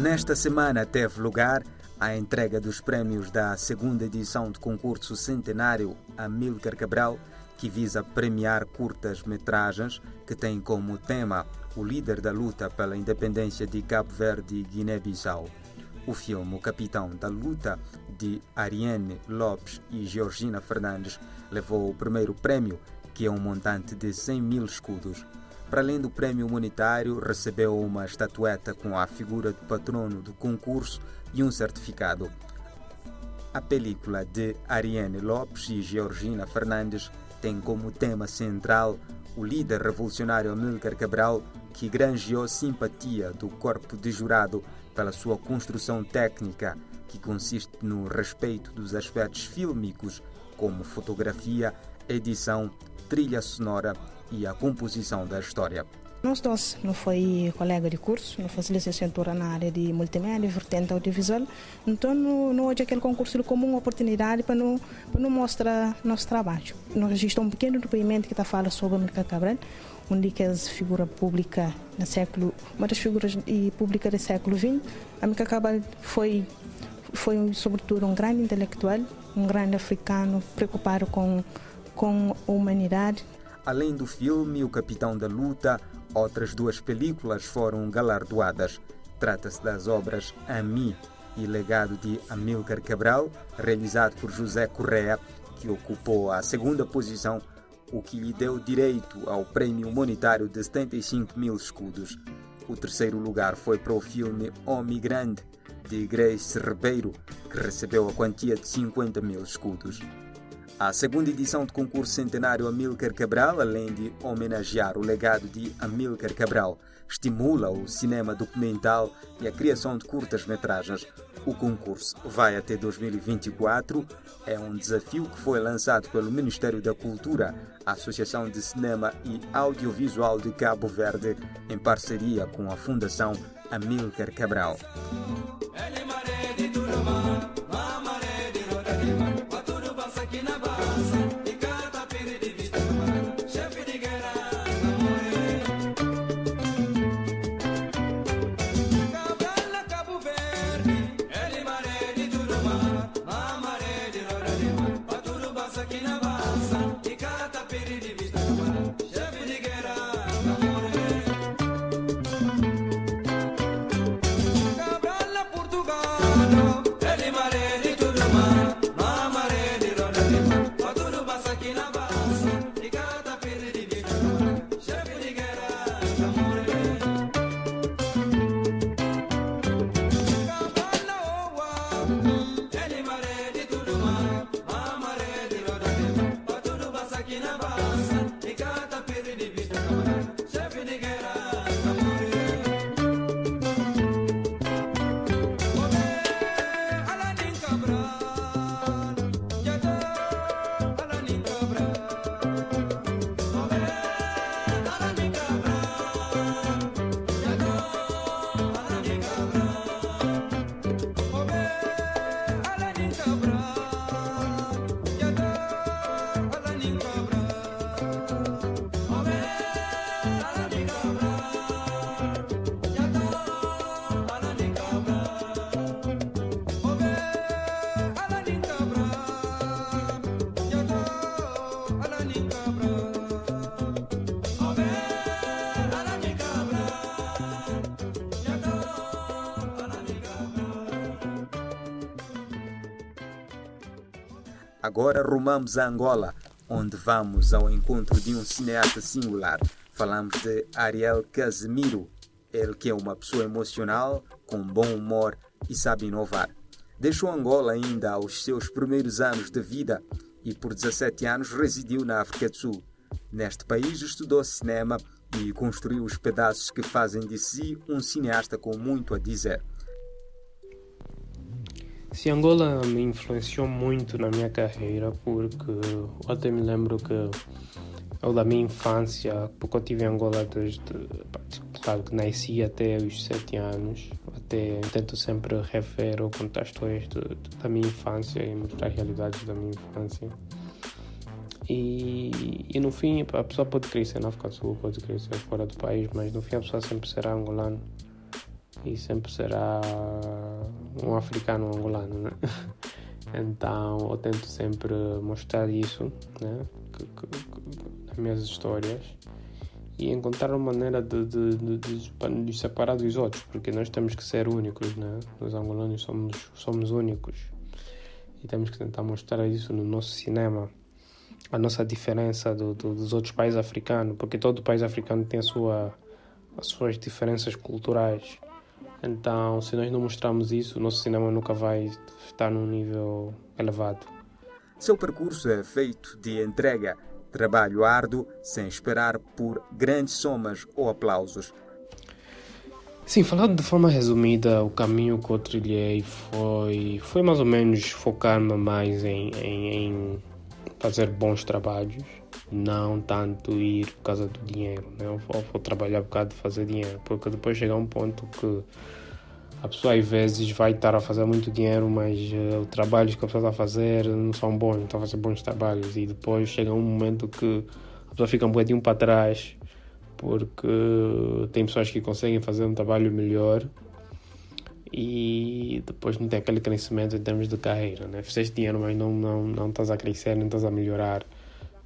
Nesta semana teve lugar a entrega dos prémios da segunda edição do concurso centenário Amílcar Cabral, que visa premiar curtas-metragens que têm como tema o líder da luta pela independência de Cabo Verde e Guiné-Bissau. O filme O Capitão da Luta, de Ariane Lopes e Georgina Fernandes, levou o primeiro prémio, que é um montante de 100 mil escudos. Para além do prémio monetário, recebeu uma estatueta com a figura do patrono do concurso e um certificado. A película de Ariane Lopes e Georgina Fernandes tem como tema central o líder revolucionário Amílcar Cabral, que granjeou simpatia do corpo de jurado pela sua construção técnica, que consiste no respeito dos aspectos fílmicos, como fotografia, edição, trilha sonora e a composição da história. Nós dois não foi colega de curso, não faz licenciatura na área de multimédia, vertente audiovisual, então não, não hoje aquele concurso como uma oportunidade para não, para não mostrar nosso trabalho. Nós registramos um pequeno depoimento que está falando sobre a América Cabral, onde que é figura pública no século, uma das figuras públicas do século XX. A América Cabral foi foi sobretudo um grande intelectual, um grande africano preocupado com com a humanidade. Além do filme O Capitão da Luta, Outras duas películas foram galardoadas. Trata-se das obras Ami e Legado de Amílcar Cabral, realizado por José Correa, que ocupou a segunda posição, o que lhe deu direito ao prémio monetário de 75 mil escudos. O terceiro lugar foi para o filme Homem Grande, de Grace Ribeiro, que recebeu a quantia de 50 mil escudos. A segunda edição do concurso centenário Amílcar Cabral, além de homenagear o legado de Amílcar Cabral, estimula o cinema documental e a criação de curtas-metragens. O concurso vai até 2024. É um desafio que foi lançado pelo Ministério da Cultura, a Associação de Cinema e Audiovisual de Cabo Verde, em parceria com a Fundação Amílcar Cabral. alabanza. Agora rumamos a Angola, onde vamos ao encontro de um cineasta singular. Falamos de Ariel Casemiro, ele que é uma pessoa emocional, com bom humor e sabe inovar. Deixou Angola ainda aos seus primeiros anos de vida e por 17 anos residiu na África do Sul. Neste país estudou cinema e construiu os pedaços que fazem de si um cineasta com muito a dizer. Se Angola me influenciou muito na minha carreira, porque eu até me lembro que eu da minha infância, porque eu tive em Angola desde, claro que nasci até os sete anos, até tento sempre rever ou contar histórias de, de, da minha infância e mostrar realidades da minha infância. E, e no fim, a pessoa pode crescer na África do Sul, pode crescer fora do país, mas no fim a pessoa sempre será angolano. E sempre será um africano angolano, né? Então eu tento sempre mostrar isso né? nas minhas histórias e encontrar uma maneira de, de, de, de, separar dos outros, porque nós temos que ser únicos, né? Nós angolanos somos, somos únicos e temos que tentar mostrar isso no nosso cinema, a nossa diferença do, do, dos outros países africanos, porque todo país africano tem a sua, as suas diferenças culturais. Então, se nós não mostrarmos isso, o nosso cinema nunca vai estar num nível elevado. Seu percurso é feito de entrega Trabalho árduo, sem esperar por grandes somas ou aplausos. Sim, falando de forma resumida, o caminho que eu trilhei foi, foi mais ou menos focar-me mais em, em, em, fazer bons trabalhos, não tanto ir por causa do dinheiro. Né? Eu vou, trabalhar por causa de fazer dinheiro, porque depois chega um ponto que a pessoa às vezes vai estar a fazer muito dinheiro, mas uh, os trabalhos que a pessoa está a fazer não são bons, não está a fazer bons trabalhos. E depois chega um momento que a pessoa fica um bocadinho para trás, porque tem pessoas que conseguem fazer um trabalho melhor e depois não tem aquele crescimento em termos de carreira. Né? Fizeste dinheiro, mas não, não, não estás a crescer, não estás a melhorar.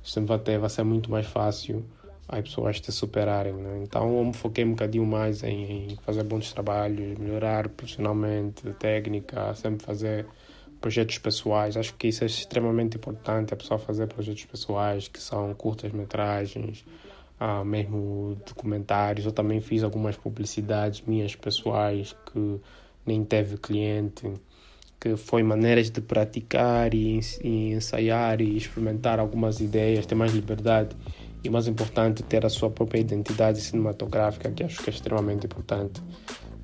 Sempre ter, vai ser muito mais fácil as pessoas te superarem. Né? Então eu me foquei um bocadinho mais em, em, fazer bons trabalhos, melhorar profissionalmente, técnica, sempre fazer projetos pessoais. Acho que isso é extremamente importante, a pessoa fazer projetos pessoais que são curtas-metragens, ah, mesmo documentários. Eu também fiz algumas publicidades minhas pessoais que nem teve cliente que foi maneiras de praticar e, e ensaiar e experimentar algumas ideias, ter mais liberdade e mais importante ter a sua própria identidade cinematográfica que acho que é extremamente importante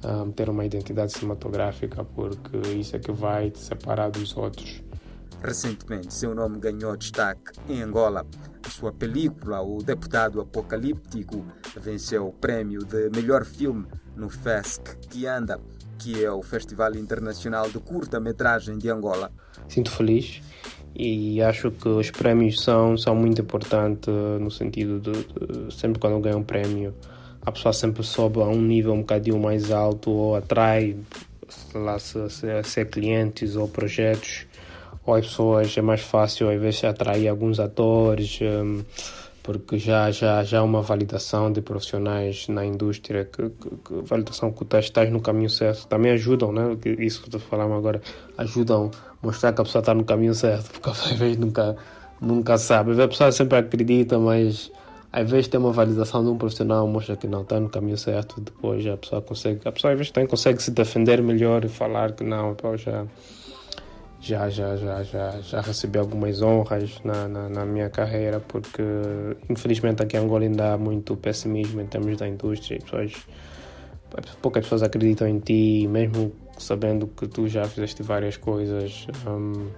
um, ter uma identidade cinematográfica porque isso é que vai te separar dos outros Recentemente, seu nome ganhou destaque em Angola. A sua película, O Deputado Apocalíptico, venceu o prêmio de melhor filme no FESC anda, que é o Festival Internacional de Curta-Metragem de Angola. Sinto feliz e acho que os prémios são, são muito importantes no sentido de, de sempre quando ganha um prémio a pessoa sempre sobe a um nível um bocadinho mais alto ou atrai lá se, se, se é clientes ou projetos ou as pessoas é mais fácil às vezes atrair alguns atores um, porque já já já há uma validação de profissionais na indústria que, que, que validação que tu estás no caminho certo. Também ajudam né? Isso que falando agora ajudam mostrar que a pessoa está no caminho certo porque às vezes nunca nunca sabe. A pessoa sempre acredita mas às vezes tem uma validação de um profissional mostra que não está no caminho certo depois a pessoa consegue a pessoa às vezes também consegue se defender melhor e falar que não pô, já já já já já já recebi algumas honras na, na, na, minha carreira porque infelizmente aqui em Angola ainda há muito pessimismo em termos da indústria pessoas, poucas pessoas acreditam em ti mesmo sabendo que tu já fizeste várias coisas um,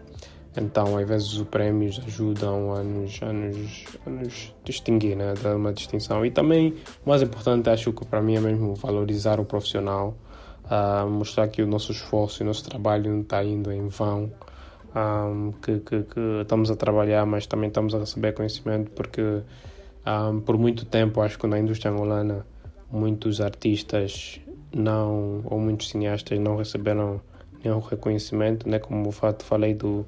então às vezes os prémios ajudam a nos, a nos, a nos distinguir né, dar uma distinção. E também o mais importante acho que para mim é mesmo valorizar o profissional uh, mostrar que o nosso esforço e o nosso trabalho não está indo em vão, um, que, que, que, estamos a trabalhar, mas também estamos a receber conhecimento, porque um, por muito tempo, acho que na indústria angolana, muitos artistas não, ou muitos cineastas não receberam nenhum reconhecimento, né? como o fato falei do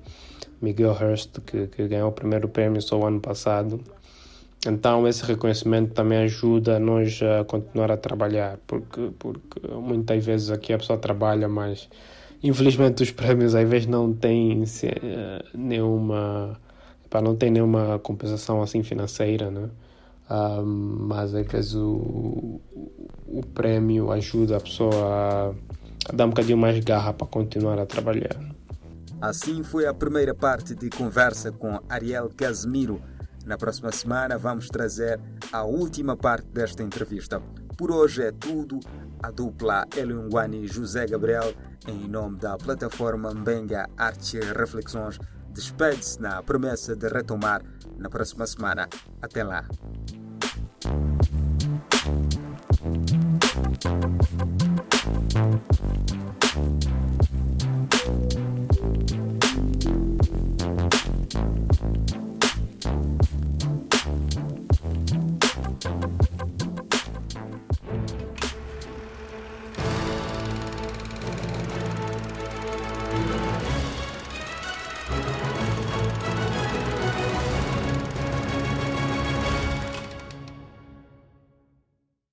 Miguel Hurst, que, que ganhou o primeiro prêmio só o ano passado. Então esse reconhecimento também ajuda a nós a continuar a trabalhar, porque, porque muitas vezes aqui a pessoa trabalha, mas infelizmente os prémios às vezes não têm eh, nenhuma, não tem nenhuma compensação assim financeira, né? Uh, mas às vezes o, o prémio ajuda a pessoa a, dar um bocadinho mais garra para continuar a trabalhar. Assim foi a primeira parte de conversa com Ariel Casimiro na próxima semana vamos trazer a última parte desta entrevista. Por hoje é tudo. A dupla Eliunguani e José Gabriel, em nome da plataforma Mbenga Arte e Reflexões, despede-se na promessa de retomar na próxima semana. Até lá.